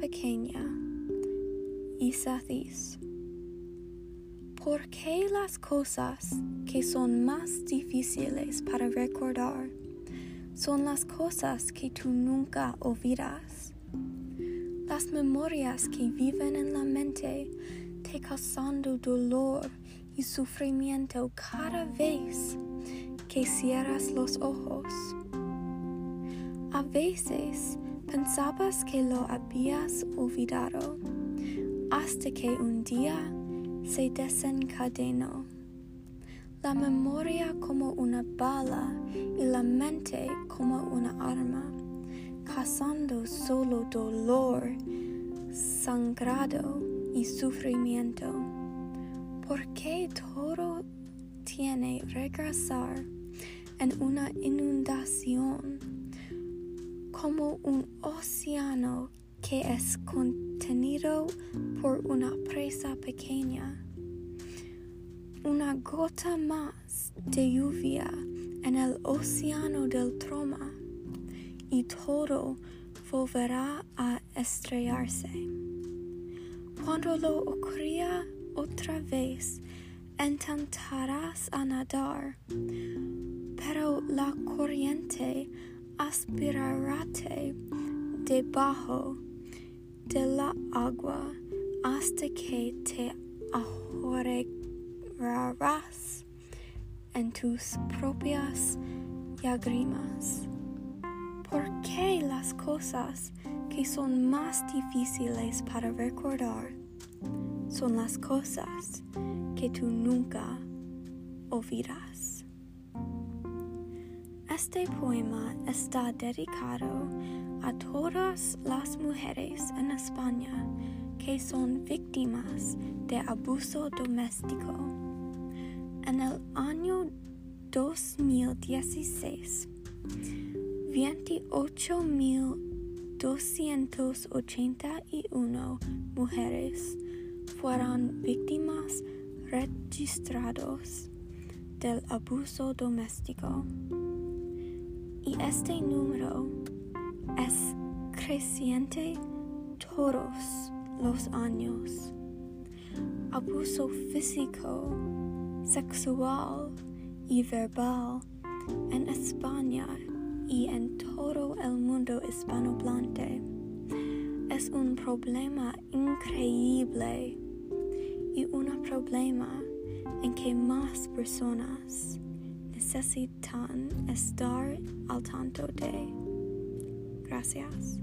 pequeña, Isathis. ¿Por qué las cosas que son más difíciles para recordar son las cosas que tú nunca olvidas? Las memorias que viven en la mente te causando dolor y sufrimiento cada vez que cierras los ojos. A veces pensabas que lo habías olvidado hasta que un día se desencadenó. La memoria como una bala y la mente como una arma, causando solo dolor, sangrado y sufrimiento. ¿Por qué todo tiene regresar en una inundación como un océano que es contenido por una presa pequeña. Una gota más de lluvia en el océano del troma y todo volverá a estrellarse. Cuando lo ocurra otra vez, intentarás a nadar, pero la corriente aspirará debajo de la agua hasta que te ahorrarás en tus propias lágrimas. ¿Por qué las cosas que son más difíciles para recordar son las cosas que tú nunca olvidas? Este poema está dedicado a todas las mujeres en España que son víctimas de abuso doméstico. En el año 2016, 28.281 mujeres fueron víctimas registrados del abuso doméstico. Y este número es creciente todos los años. Abuso físico, sexual y verbal en España y en todo el mundo hispanohablante es un problema increíble y un problema en que más personas necesitan estar al tanto de. Gracias.